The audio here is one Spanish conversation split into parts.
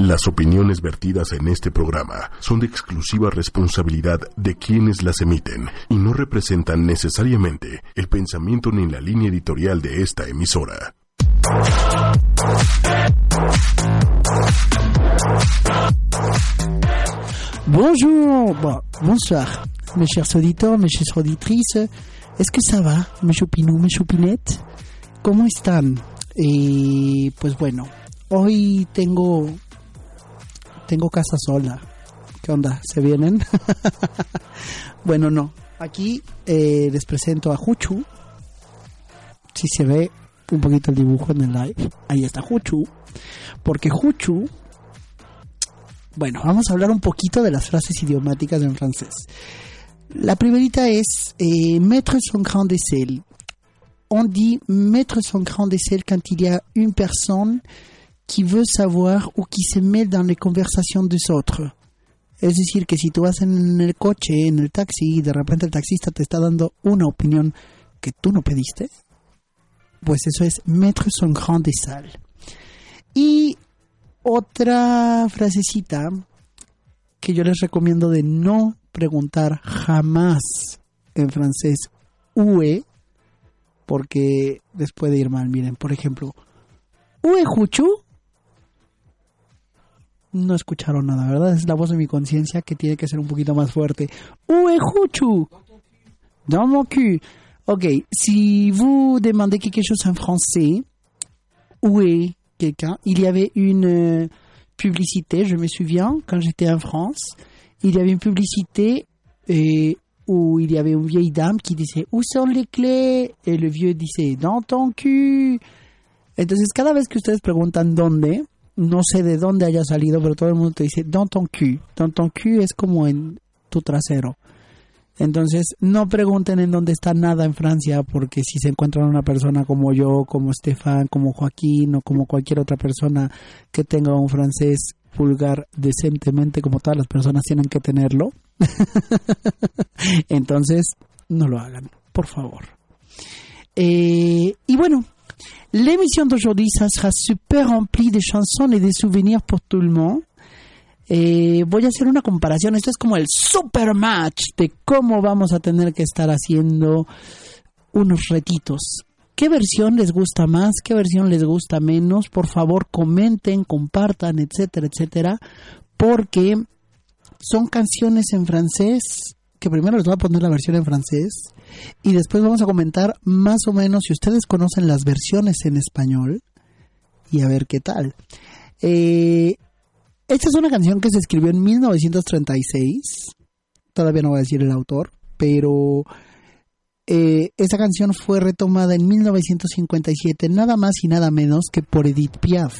Las opiniones vertidas en este programa son de exclusiva responsabilidad de quienes las emiten y no representan necesariamente el pensamiento ni la línea editorial de esta emisora. Bonjour, bonsoir, mes chers auditeurs, mes chères auditrices. Est-ce que ça va, mes chopinous, mes chopinettes? ¿Cómo están? Y pues bueno, hoy tengo tengo casa sola. ¿Qué onda? ¿Se vienen? bueno, no. Aquí eh, les presento a Juchu. Si se ve un poquito el dibujo en el live, ahí está Juchu. Porque Juchu. Bueno, vamos a hablar un poquito de las frases idiomáticas en francés. La primerita es eh, mettre son grain de sel. On dit mettre son grain de sel quand il y a une personne qui veut savoir ou qui se met dans les conversations des autres. Es decir, que si tú vas en el coche, en el taxi, y de repente el taxista te está dando una opinión que tú no pediste, pues eso es mettre son grain de sal. Y otra frasecita que yo les recomiendo de no preguntar jamás en francés ue, porque les puede ir mal. Miren, por ejemplo, ue juchu no escucharon nada, ¿verdad? Es la voz de mi conciencia que tiene que ser un poquito más fuerte. Huchu Dans mon cul. Ok, si vous demandez quelque chose en français, où est quelqu'un Il y avait une euh, publicité, je me souviens, quand j'étais en France, il y avait une publicité et, où il y avait une vieille dame qui disait Où sont les clés? Et le vieux disait Dans ton cul. Entonces, cada vez que ustedes preguntan dónde, no sé de dónde haya salido, pero todo el mundo te dice dans ton cul. Dans ton cul es como en tu trasero. Entonces, no pregunten en dónde está nada en Francia, porque si se encuentran una persona como yo, como Estefan, como Joaquín o como cualquier otra persona que tenga un francés vulgar decentemente, como todas las personas tienen que tenerlo, entonces no lo hagan, por favor. Eh, y bueno, L'émission d'aujourd'hui, ça sera super rempli de chansons et de souvenirs pour tout le monde. Voy a hacer una comparación. Esto es como el super match de cómo vamos a tener que estar haciendo unos retitos. ¿Qué versión les gusta más? ¿Qué versión les gusta menos? Por favor, comenten, compartan, etcétera, etcétera. Porque son canciones en francés, que primero les voy a poner la versión en francés y después vamos a comentar más o menos si ustedes conocen las versiones en español y a ver qué tal. Eh, esta es una canción que se escribió en 1936. Todavía no voy a decir el autor, pero eh, esta canción fue retomada en 1957, nada más y nada menos que por Edith Piaf.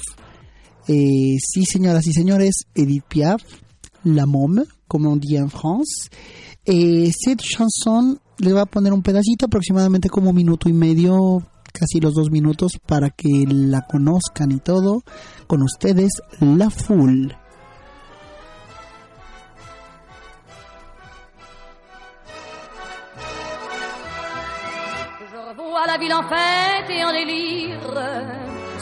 Eh, sí, señoras y señores, Edith Piaf, La Môme, como on dit en France. Eh, cette chanson le va a poner un pedacito, aproximadamente como un minuto y medio, casi los dos minutos, para que la conozcan y todo. Con ustedes, La Full. Je revois la ville en fête en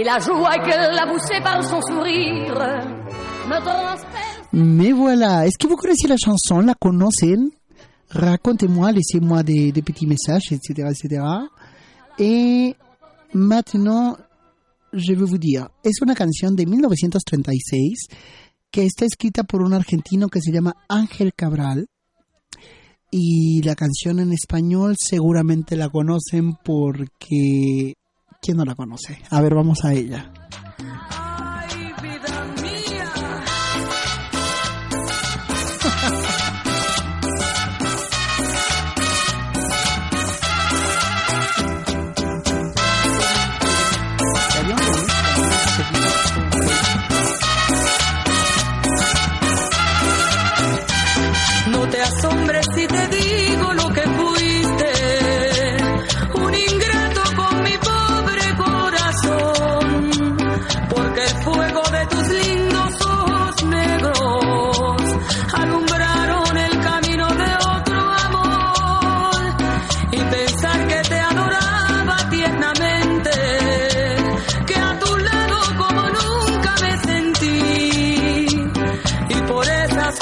et la joie qu'elle a poussée par son sourire. Mais voilà, est-ce que vous connaissez la chanson, la conocen Racontez-moi, laissez-moi des, des petits messages, etc., etc. Et maintenant, je vais vous dire, es una canción de 1936 que está escrita por un argentino que se llama Ángel Cabral. Y la canción en español seguramente la conocen porque... ¿Quién no la conoce? A ver, vamos a ella.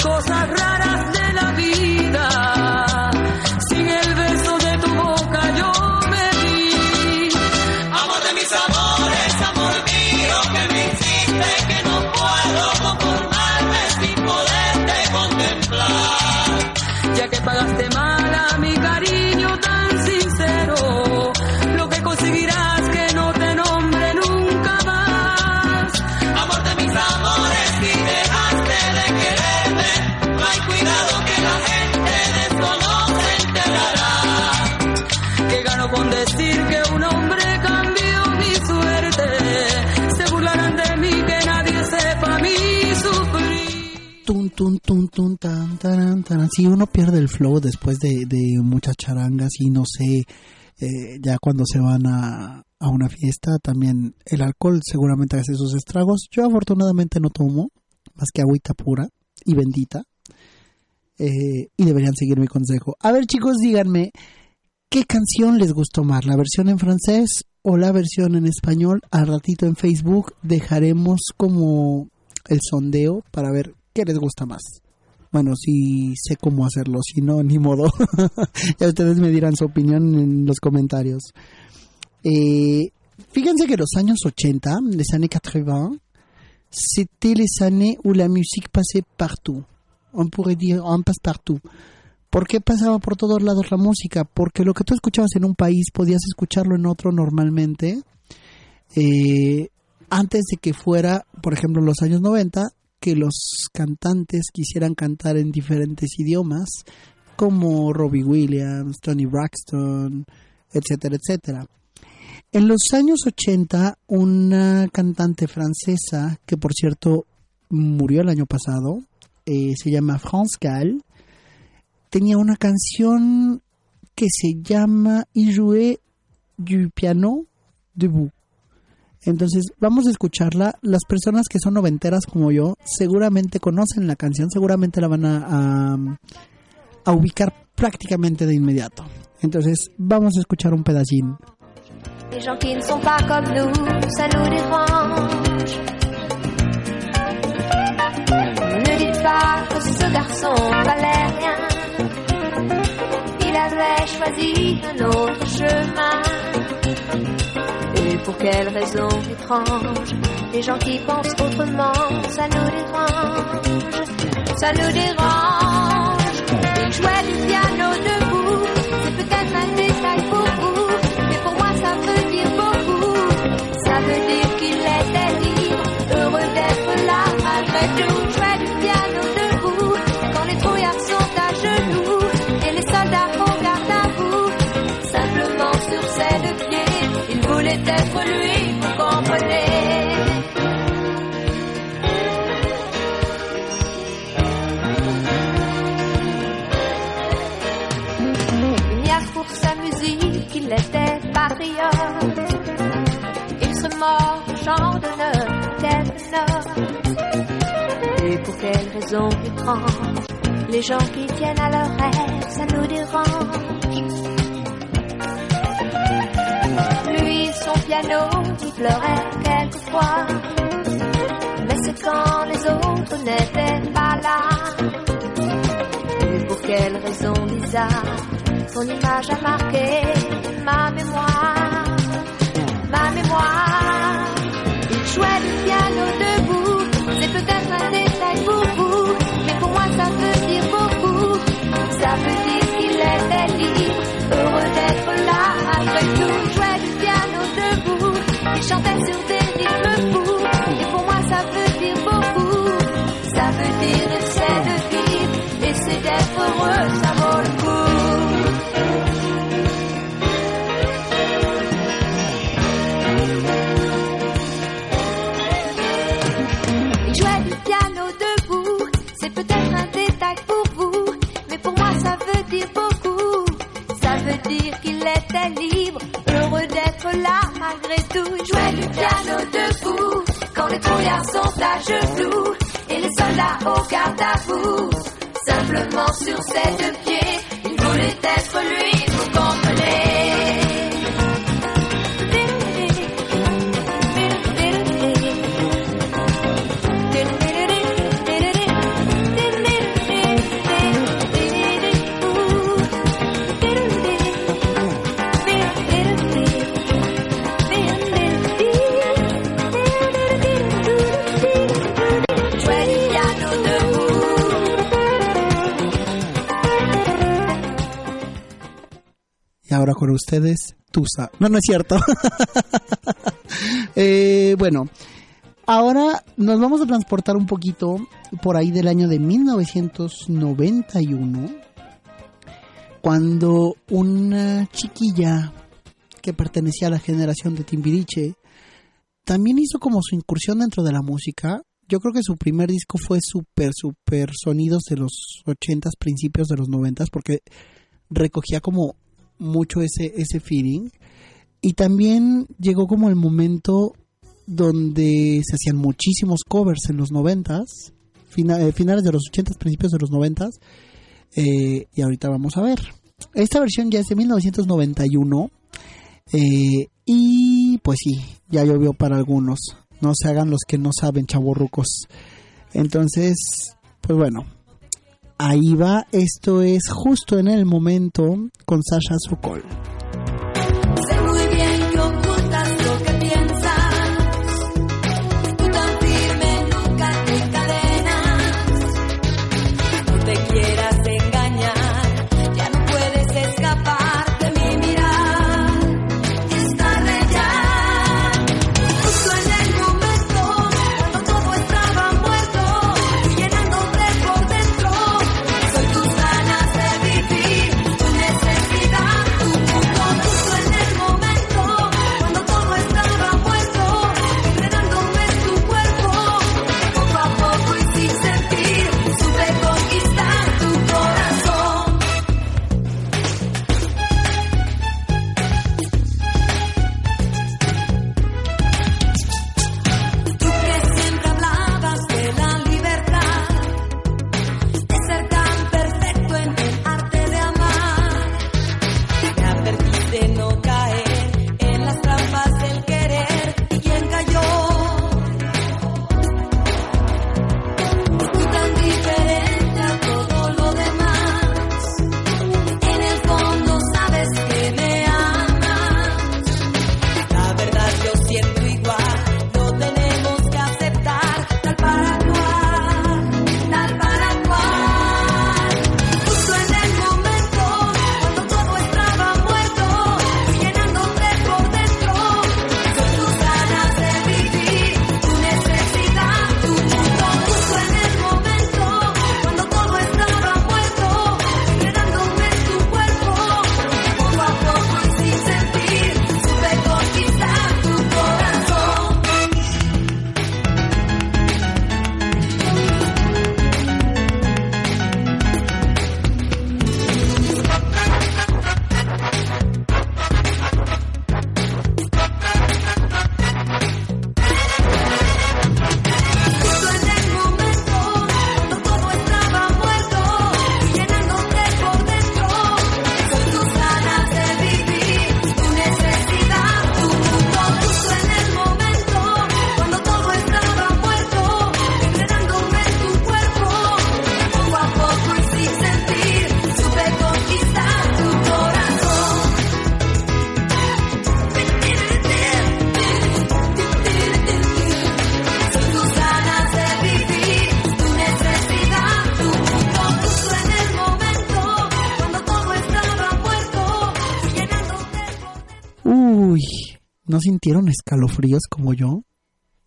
Cosas taran, taran. Sí, uno pierde el flow después de, muchas charangas y no sé, eh, ya cuando se van a, a una fiesta, también el alcohol seguramente hace sus estragos. Yo afortunadamente no tomo más que agüita pura y bendita. Eh, y deberían seguir mi consejo. A ver chicos, díganme, ¿qué canción les gustó más? ¿La versión en francés o la versión en español? Al ratito en Facebook dejaremos como el sondeo para ver qué les gusta más. Bueno, si sé cómo hacerlo, si no, ni modo. ya ustedes me dirán su opinión en los comentarios. Eh, fíjense que los años 80, les années 80, c'était les années où la musique passait partout. On pourrait dire en passe partout. ¿Por qué pasaba por todos lados la música? Porque lo que tú escuchabas en un país podías escucharlo en otro normalmente. Eh, antes de que fuera, por ejemplo, los años 90, que los cantantes quisieran cantar en diferentes idiomas, como Robbie Williams, Tony Braxton, etcétera, etcétera. En los años 80, una cantante francesa, que por cierto murió el año pasado, eh, se llama France Gall, tenía una canción que se llama Il jouait du piano debout. Entonces, vamos a escucharla. Las personas que son noventeras como yo, seguramente conocen la canción, seguramente la van a, a, ubicar prácticamente de inmediato. Entonces, vamos a escuchar un pedacín. Les gens qui ne sont pas comme nous, ça nous dérange. Ne dites pas que ce garçon. Il avait choisi un autre chemin. Pour quelle raison étrange Les gens qui pensent autrement, ça nous dérange. Ça nous dérange. Du piano pour sa musique, il était patriote. Il se mord au quelques notes. Et pour quelle raison étrange, les gens qui tiennent à leur rêve, ça nous dérange. Lui, son piano, il pleurait quelquefois. Mais c'est quand les autres n'étaient pas là. Et pour quelle raison bizarre, son image a marqué ma mémoire, ma mémoire. Il jouait du piano debout, c'est peut-être un détail pour vous, mais pour moi ça veut dire beaucoup. Ça veut dire qu'il était libre, heureux d'être là malgré tout. Il jouait du piano debout, il chantait sur des les trouillards sont à genoux, et les soldats au garde à. Simplement sur ses deux pieds, il voulait être lui, Ustedes, Tusa. No, no es cierto. Eh, bueno, ahora nos vamos a transportar un poquito por ahí del año de 1991, cuando una chiquilla que pertenecía a la generación de Timbiriche también hizo como su incursión dentro de la música. Yo creo que su primer disco fue súper, súper sonidos de los 80s, principios de los 90s, porque recogía como mucho ese, ese feeling. Y también llegó como el momento donde se hacían muchísimos covers en los 90s, fina- eh, finales de los 80s, principios de los 90s. eh, y ahorita vamos a ver. Esta versión ya es de 1991. eh, y pues sí, ya llovió para algunos. No se hagan los que no saben, chavorrucos. Entonces, pues bueno, ahí va. Esto es justo en el momento con Sasha Sokol. ¿No sintieron escalofríos como yo?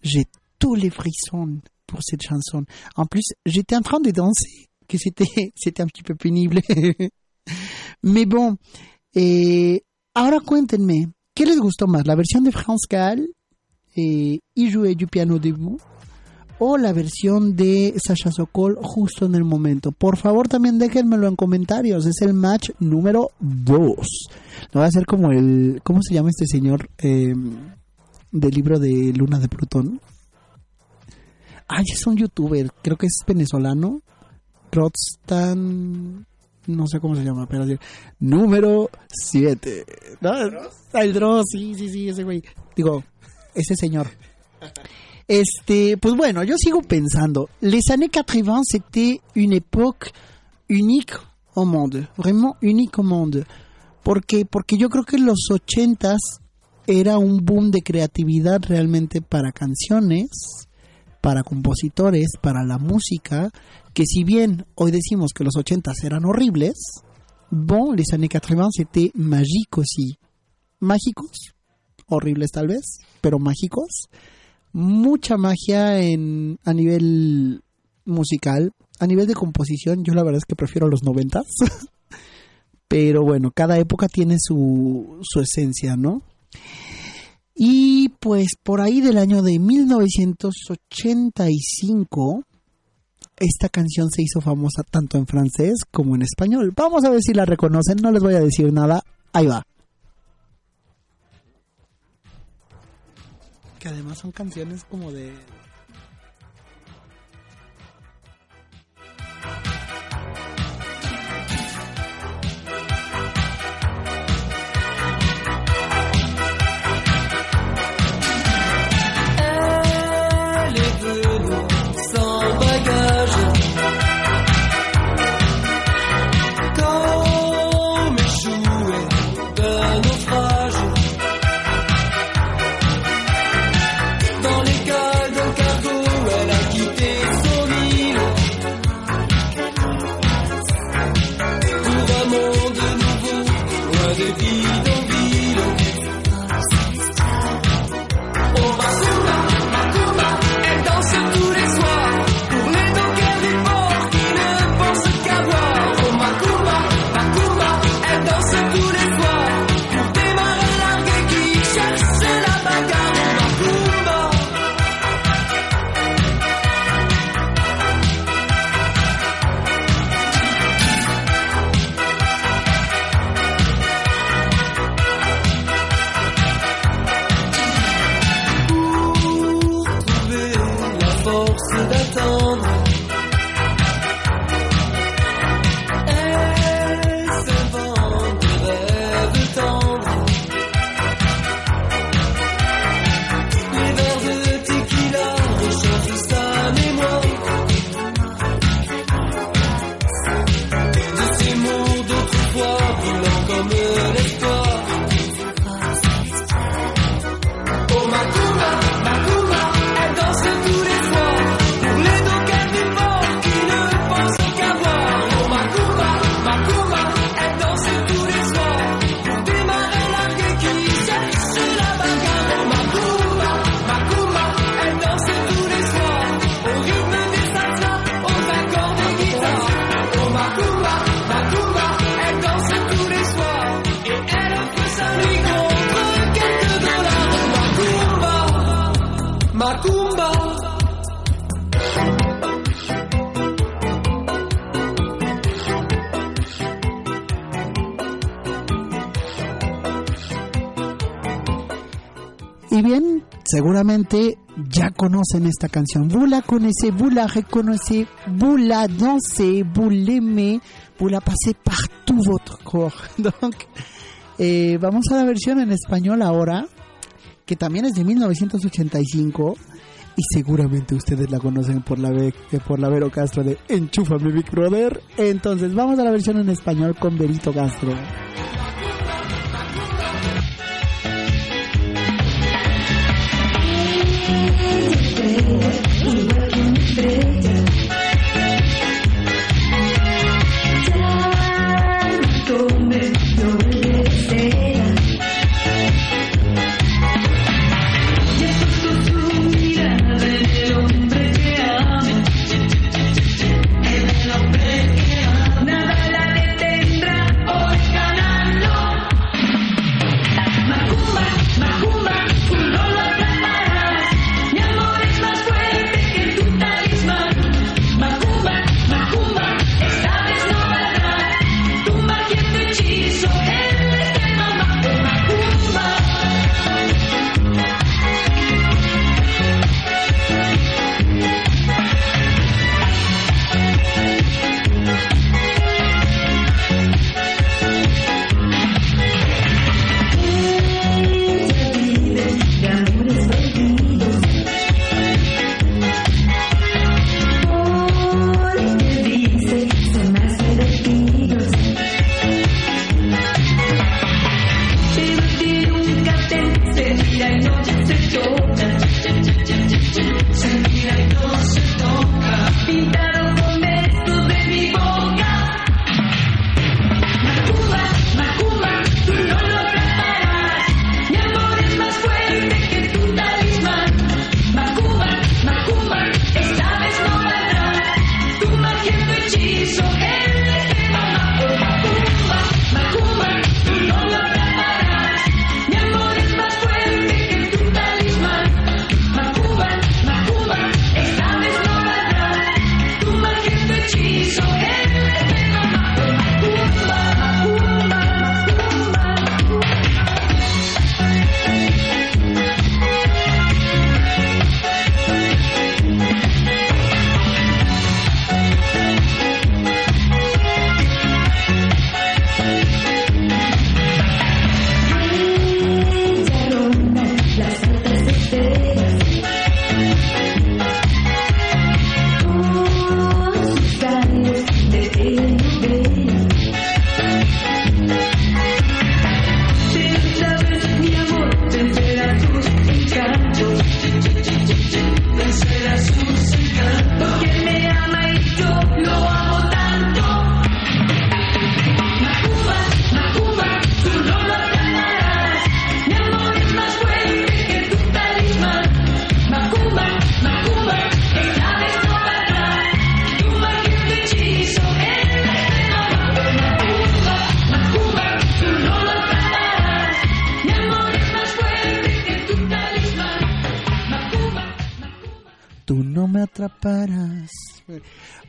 J'ai tous les frissons pour cette chanson. En plus, j'étais en train de danser, que c'était, c'était un petit peu pénible. Mais bon, eh, ahora cuéntenme, ¿qué les gustó más? ¿La versión de France Gall eh, y jouer du piano debout? ¿O la versión de Sasha Sokol justo en el momento? Por favor, también déjenmelo en comentarios. Es el match número 2. Lo voy a hacer como el. ¿Cómo se llama este señor eh, del libro de Luna de Plutón? Ay, es un youtuber. Creo que es venezolano. Rodstan. No sé cómo se llama, pero número 7. ¿No? El Dross, sí, sí, sí, ese güey. Digo, ese señor. Este, pues bueno, yo sigo pensando. Les années 80, c'était une époque unique au monde. Vraiment unique au monde. Porque, porque yo creo que los 80s era un boom de creatividad realmente para canciones, para compositores, para la música, que si bien hoy decimos que los 80s eran horribles, bon, les années 80 c'était magique aussi. Mágicos, horribles tal vez, pero mágicos. Mucha magia en, a nivel musical, a nivel de composición, yo la verdad es que prefiero los 90s. pero bueno, cada época tiene su, su esencia, ¿no? Y pues por ahí del año de 1985, esta canción se hizo famosa tanto en francés como en español. Vamos a ver si la reconocen, no les voy a decir nada. Ahí va. Que además son canciones como de... Y bien, seguramente ya conocen esta canción. Vous la connaissez, vous la reconnaissez, vous la dansez, vous l'aimez, vous la passez par tout votre corps. Donc, eh, vamos a la versión en español ahora, que también es de 1985. Y seguramente ustedes la conocen por la, Be- eh, por la Vero Castro de Enchúfame Big Brother. Entonces, vamos a la versión en español con Verito Castro. Tanto me lo desea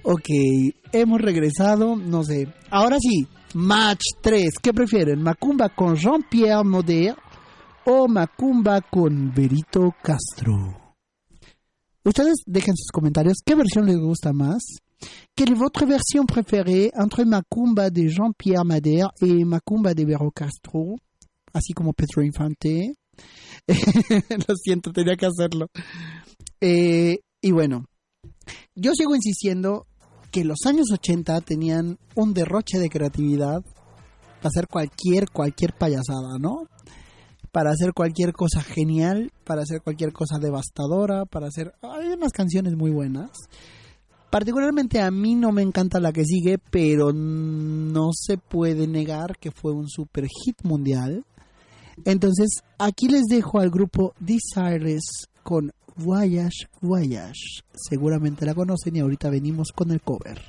Ok, hemos regresado, no sé. Ahora sí, match 3. ¿Qué prefieren? ¿Macumba con Jean-Pierre Moder o Macumba con Berito Castro? Ustedes dejen sus comentarios. ¿Qué versión les gusta más? Quelle est votre version préférée entre Macumba de Jean-Pierre Madère et Macumba de Vero Castro? Así como Pedro Infante. Lo siento, tenía que hacerlo. Eh, y bueno, yo sigo insistiendo que los años 80 tenían un derroche de creatividad para hacer cualquier, cualquier payasada, ¿no? Para hacer cualquier cosa genial, para hacer cualquier cosa devastadora, para hacer... Hay unas canciones muy buenas. Particularmente a mí no me encanta la que sigue, pero no se puede negar que fue un super hit mundial. Entonces, aquí les dejo al grupo Desires con Voyage Voyage. Seguramente la conocen y ahorita venimos con el cover.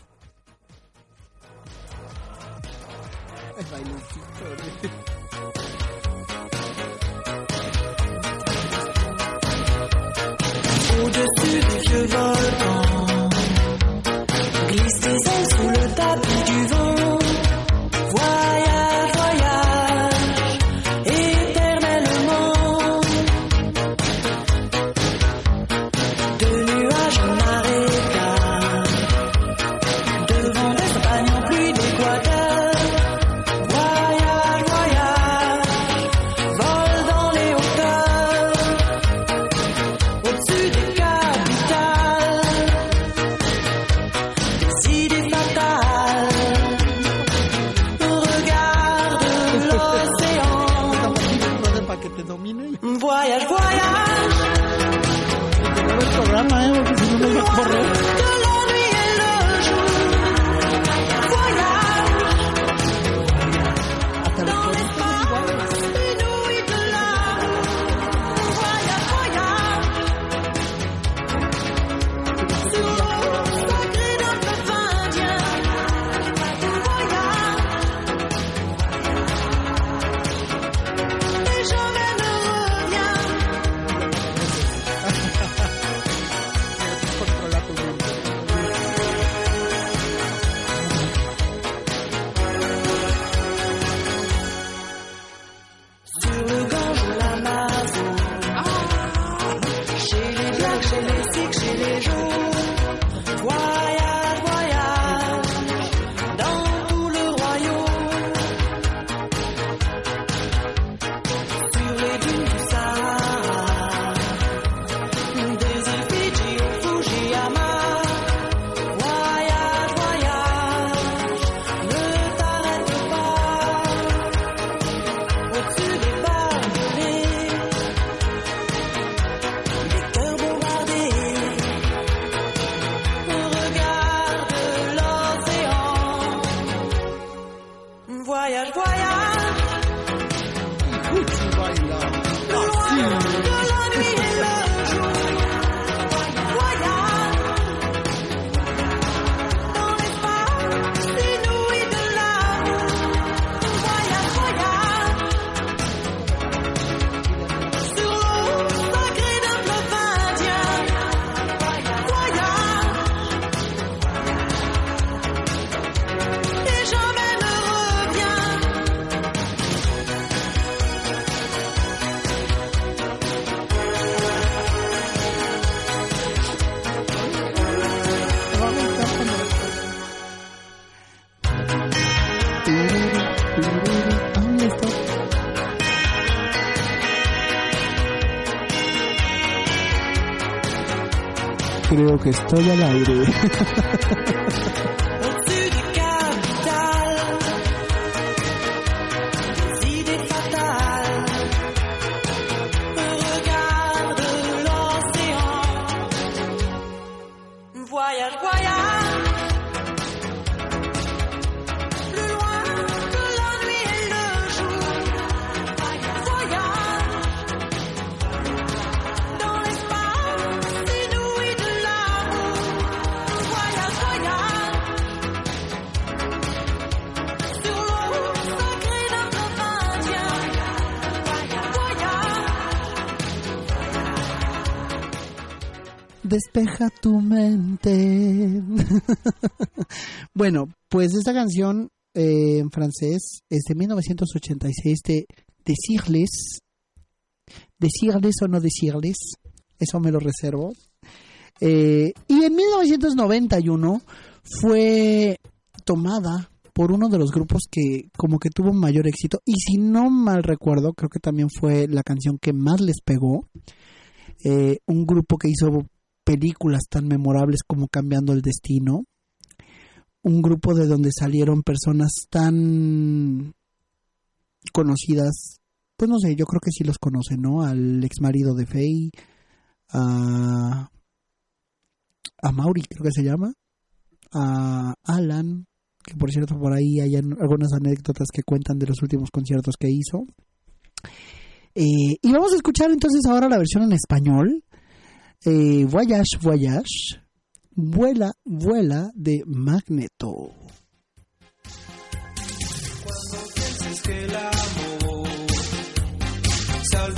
Que estoy al aire. Au-dessus des Despeja tu mente. bueno, pues esta canción eh, en francés es de 1986 de Decirles. Decirles o no decirles. Eso me lo reservo. Eh, y en 1991 fue tomada por uno de los grupos que como que tuvo mayor éxito y si no mal recuerdo creo que también fue la canción que más les pegó eh, un grupo que hizo películas tan memorables como Cambiando el Destino un grupo de donde salieron personas tan conocidas pues no sé yo creo que sí los conocen no al ex marido de Faye a Mauri creo que se llama a Alan que por cierto por ahí hay algunas anécdotas que cuentan de los últimos conciertos que hizo. Eh, y vamos a escuchar entonces ahora la versión en español. Eh, Voyage, Voyage, Vuela, Vuela de Magneto. Cuando pienses que el amor se ha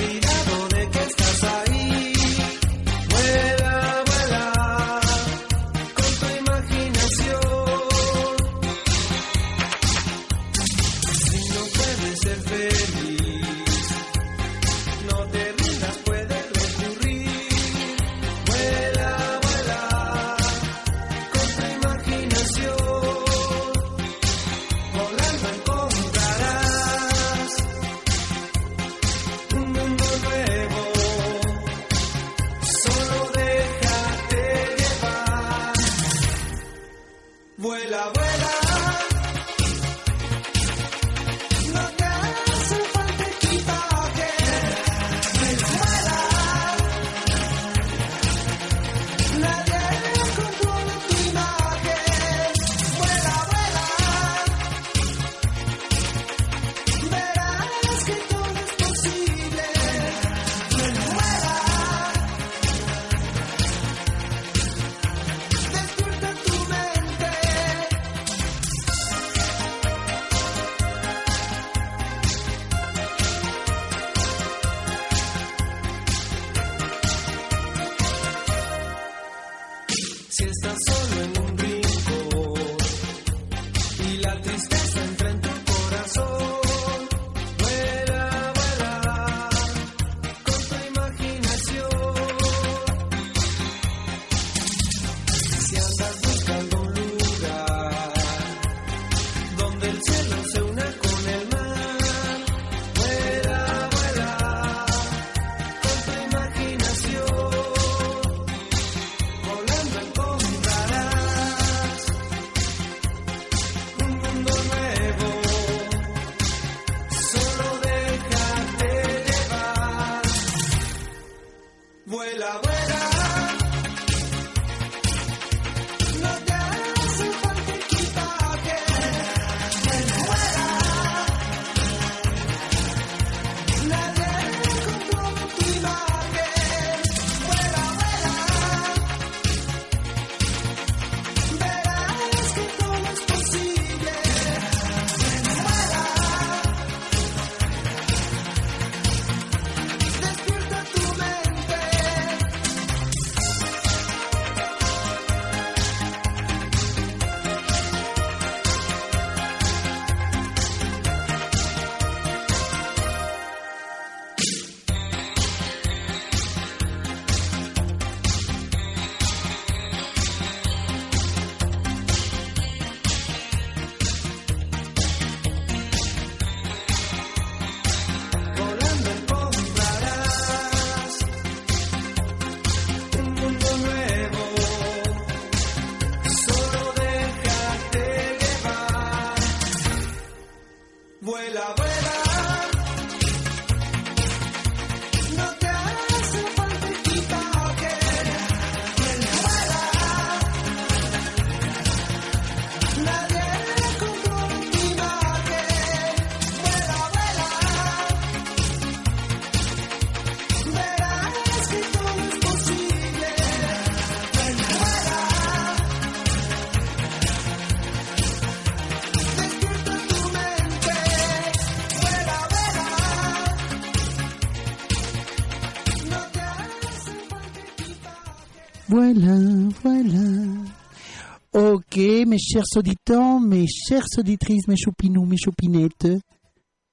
mes chers auditeurs, mes chères auditrices, mes choupinous, mes choupinettes,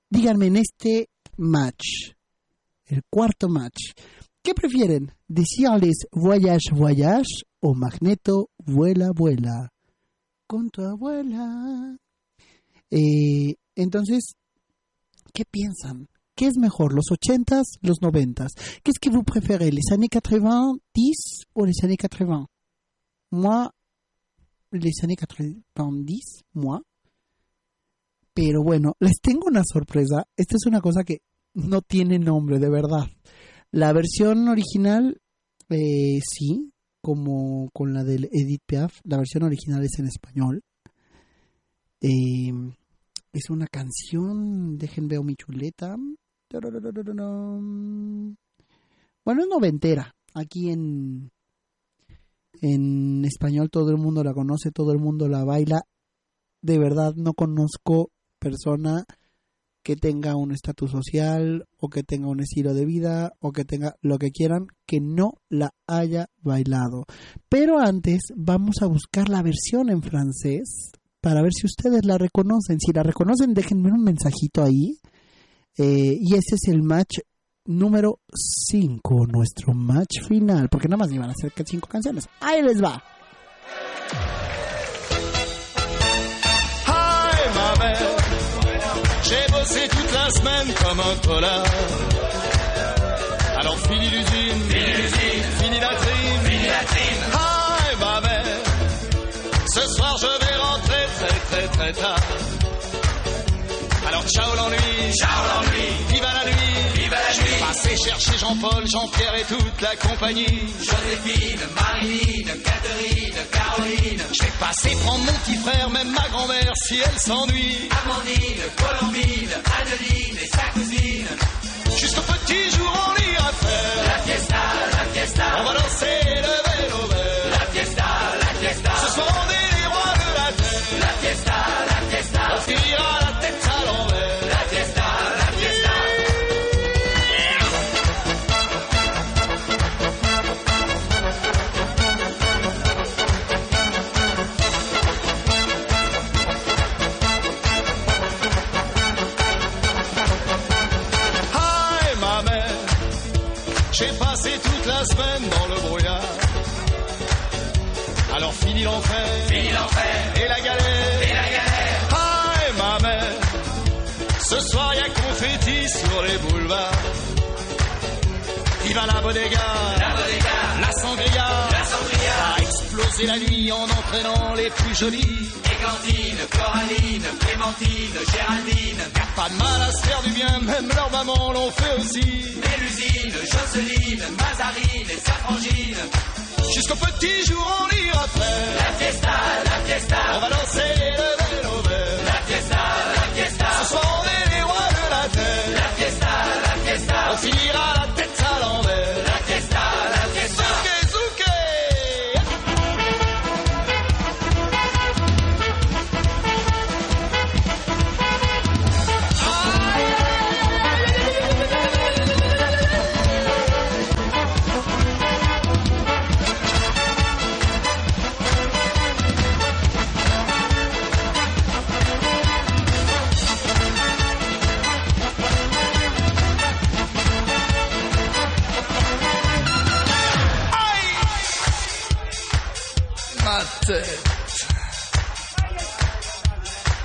díganme en este match, el cuarto match, ¿qué prefieren? ¿Decirles voyage, voyage o Magneto, vuela, vuela? Con tu abuela. Eh, entonces, ¿qué piensan? ¿Qué es mejor, los 80s, los 90s Qu'est-ce que vous préférez, les années 90 ou les années 80 Moi, les années 90, moi. Pero bueno, les tengo una sorpresa. Esta es una cosa que no tiene nombre, de verdad. La versión original, eh, sí, como con la del Edith Piaf. La versión original es en español. Eh, es una canción, dejen veo mi chuleta. Bueno, es noventera. Aquí en, en español todo el mundo la conoce, todo el mundo la baila. De verdad no conozco persona que tenga un estatus social o que tenga un estilo de vida o que tenga lo que quieran que no la haya bailado. Pero antes vamos a buscar la versión en francés para ver si ustedes la reconocen. Si la reconocen, déjenme un mensajito ahí. Eh, y ese es el match número 5, nuestro match final, porque nada más iban a ser cinco canciones. Ahí les va. Hi ma belle, j'ai bossé toute la semaine comme un polar. Alors fini l'usine, fini la trine, Hi ma belle, ce soir je vais rentrer très très très tard. Alors ciao l'ennui, ciao l'ennui, viva la nuit, viva la nuit. Passez chercher Jean-Paul, Jean-Pierre et toute la compagnie. Joséphine, Marilyn, Catherine, Caroline. Je vais passer prendre mon petit frère, même ma grand-mère si elle s'ennuie. Amandine, Colombine, Adeline et sa cousine. Jusqu'au petit jour on ira faire la fiesta, la fiesta. On va danser le vélo. La fiesta, la fiesta. Ce soir on la semaine dans le brouillard. Alors fini l'enfer, fini l'enfer et la galère, et la galère. Hi ma mère, ce soir y a confetti sur les boulevards. Viva la bodega, la bodega, exploser la nuit en entraînant les plus jolis. Égantine, Coraline, Clémentine, Géraldine. Pas de mal à se faire du bien, même leur maman l'ont fait aussi. Mélusine, Jocelyne, Mazarine et sa frangine. Jusqu'au petit jour on ira faire la fiesta, la fiesta. On va danser le vélo vert. La fiesta, la fiesta. Ce soir on est les rois de la terre. La fiesta, la fiesta. On finira la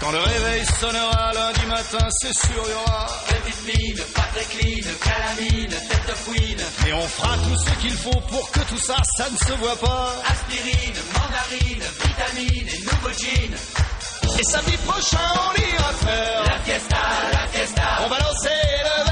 Quand le réveil sonnera lundi matin, c'est sûr, il y aura petite mine, pas très clean, calamine, tête fouine. Mais on fera tout ce qu'il faut pour que tout ça, ça ne se voit pas. Aspirine, mandarine, vitamine et nouveau jean. Et samedi prochain, on ira faire la fiesta, la fiesta. On va lancer le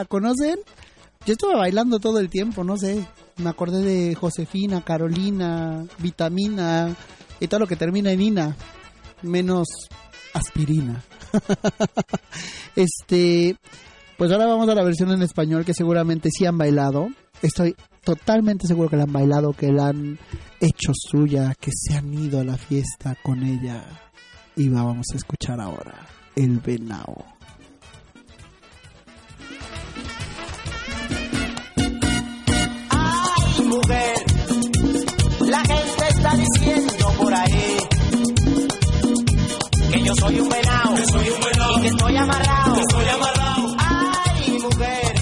¿La conocen? Yo estuve bailando todo el tiempo, no sé. Me acordé de Josefina, Carolina, Vitamina y todo lo que termina en Ina, menos aspirina. este, pues ahora vamos a la versión en español que seguramente sí han bailado. Estoy totalmente seguro que la han bailado, que la han hecho suya, que se han ido a la fiesta con ella. Y vamos a escuchar ahora el venao. La gente está diciendo por ahí que yo soy un venado, y que estoy amarrado. Ay, mujer,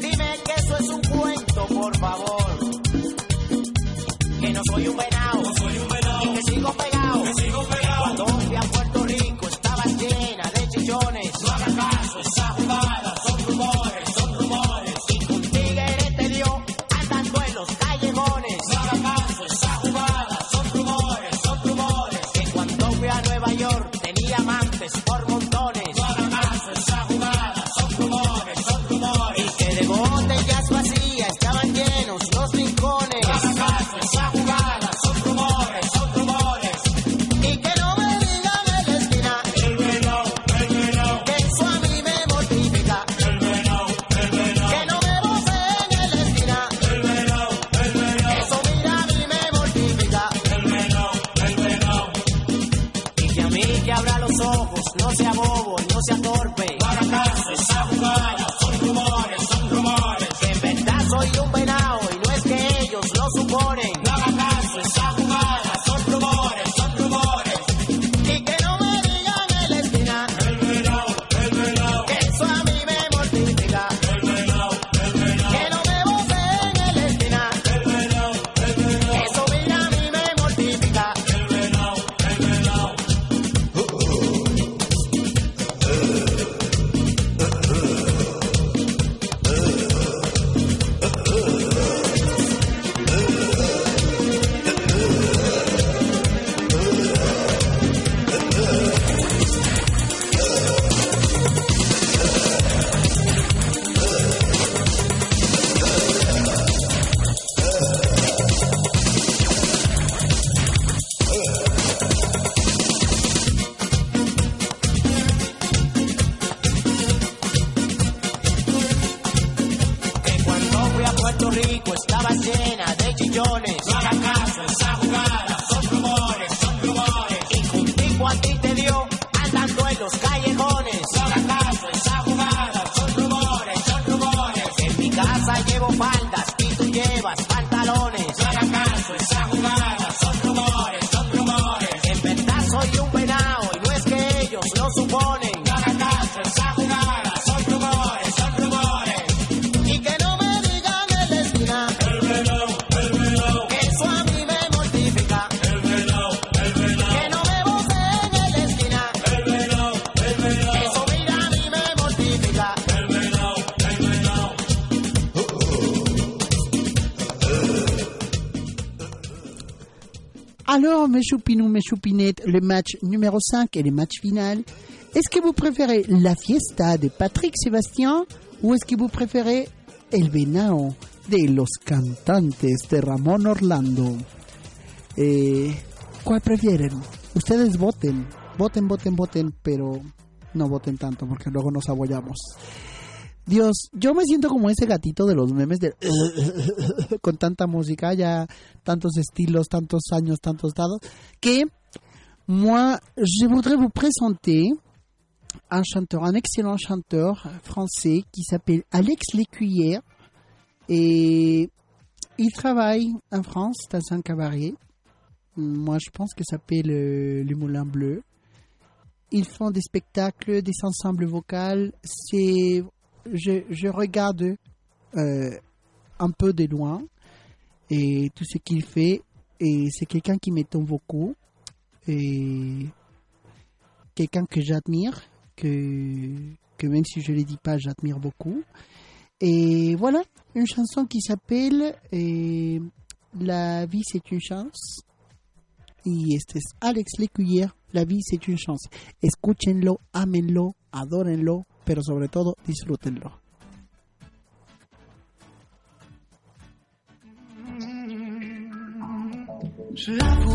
dime que eso es un cuento, por favor. Que no soy un venado, y que sigo pegado. Llena de chillones. Choupinous, mes choupinettes, le match numéro 5 et le match final. Est-ce que vous préférez la fiesta de Patrick Sébastien ou est-ce que vous préférez el venao de los cantantes de Ramón Orlando? Eh, ¿Cuál prefieren? Ustedes voten, voten, voten, voten, pero no voten tanto porque luego nos abollamos. Dios, yo me siento como ese gatito de los memes de con tanta música, ya tantos estilos, tantos años, tantos dados, que moi, je voudrais vous présenter un chanteur, un excellent chanteur français qui s'appelle Alex Lécuyère et il travaille en France dans un cabaret. Moi, je pense que ça s'appelle euh, Le Moulin Bleu. Ils font des spectacles, des ensembles vocaux. C'est, je, regarde euh, un peu de loin et tout ce qu'il fait. Et c'est quelqu'un qui m'étonne beaucoup et quelqu'un que j'admire, que, que même si je ne le dis pas, j'admire beaucoup. Et voilà, une chanson qui s'appelle La vie c'est une chance. Y este es Alex Lecuyer, La vie c'est une chance. Escúchenlo, ámenlo, adórenlo, pero sobre todo disfrútenlo. De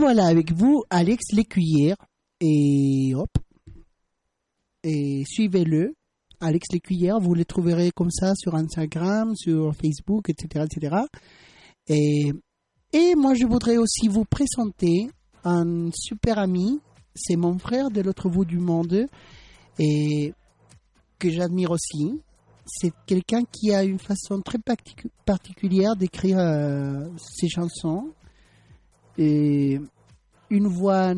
voilà avec vous Alex Lécuyère. Et hop. Et suivez-le. Alex Lécuyère, vous le trouverez comme ça sur Instagram, sur Facebook, etc. etc. Et, et moi, je voudrais aussi vous présenter un super ami. C'est mon frère de l'autre bout du monde et que j'admire aussi. C'est quelqu'un qui a une façon très particu- particulière d'écrire euh, ses chansons et une voix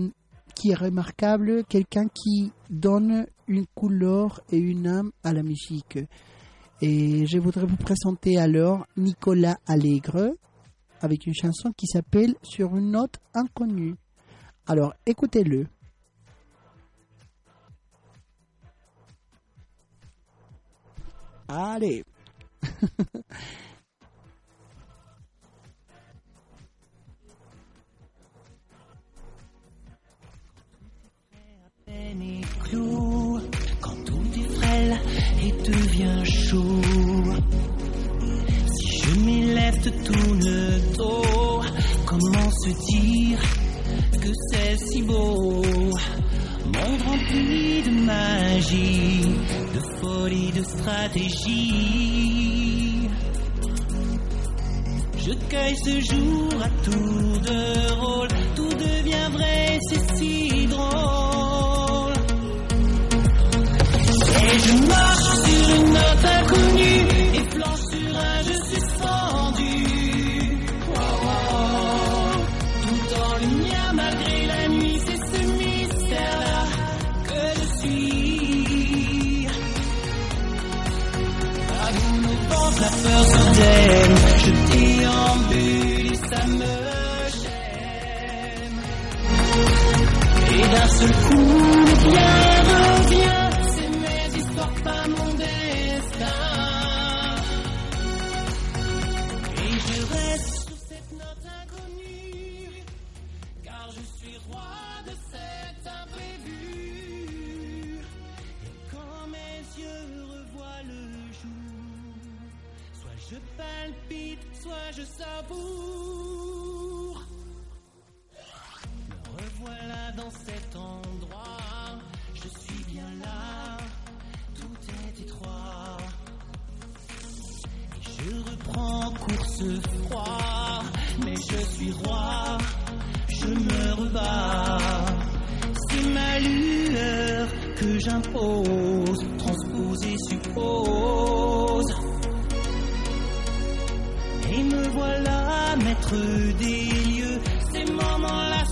qui est remarquable, quelqu'un qui donne une couleur et une âme à la musique. Et je voudrais vous présenter alors Nicolas Allègre avec une chanson qui s'appelle Sur une note inconnue. Alors écoutez-le. Allez. quand tout est frêle et devient chaud. Si je m'élève, te tourne le dos, comment se dire que c'est si beau? Monde rempli de magie, de folie, de stratégie. Je cueille ce jour à tour de rôle, tout devient vrai, c'est si je marche sur une note inconnue et flanche sur un jeu suspendu. Tout en lumière malgré la nuit, c'est ce mystère-là que je suis. À bout nos la peur je. Me revoilà dans cet endroit, je suis bien là, tout est étroit. Et je reprends course froid, mais je suis roi, je me rebats. C'est ma lueur que j'impose, transpose et suppose. Voilà maître des lieux, ces moments-là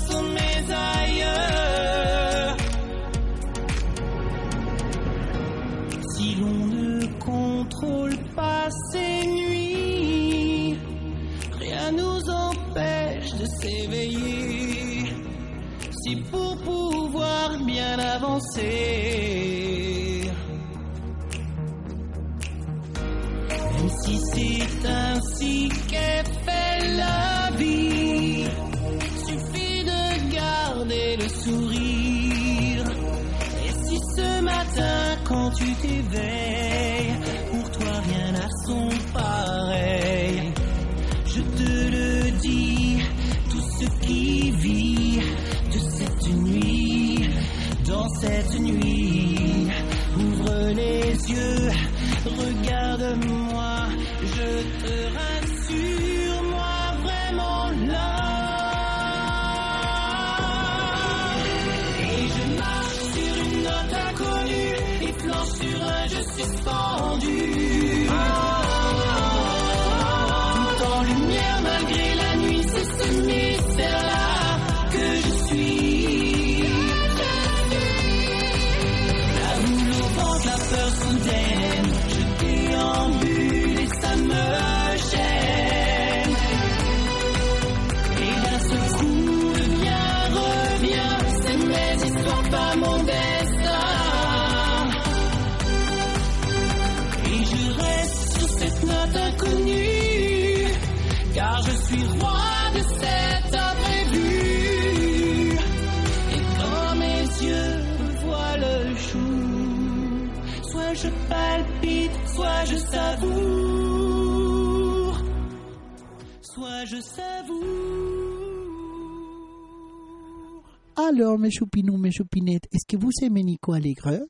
Alors, mes choupinous, mes choupinettes, est-ce que vous aimez Nico Allègre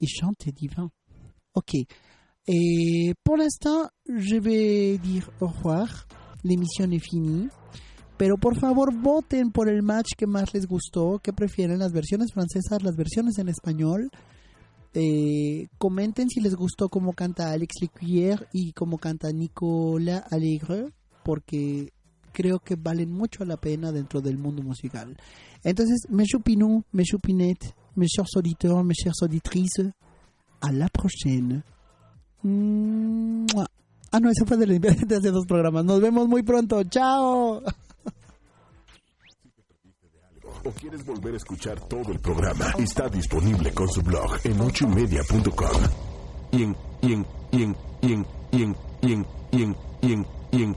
Il chante divin. Ok. Et pour l'instant, je vais dire au revoir. L'émission est finie. Pero por favor voten por el match que más les gustó, que prefieren las versiones francesas, las versiones en español. Eh, comenten si les gustó cómo canta Alex Lecuyer y cómo canta Nicolas Alegre, porque creo que valen mucho la pena dentro del mundo musical. Entonces, mes choupinous, mes choupinettes, mes chers auditeurs, mes chères auditrices, à la prochaine. Ah, no, eso fue de, de hace dos programas. Nos vemos muy pronto. ¡Chao! o quieres volver a escuchar todo el programa, está disponible con su blog en ochoymedia.com. Y en, y en, y en, y en, y en, y en, y en, y en, y en, y en.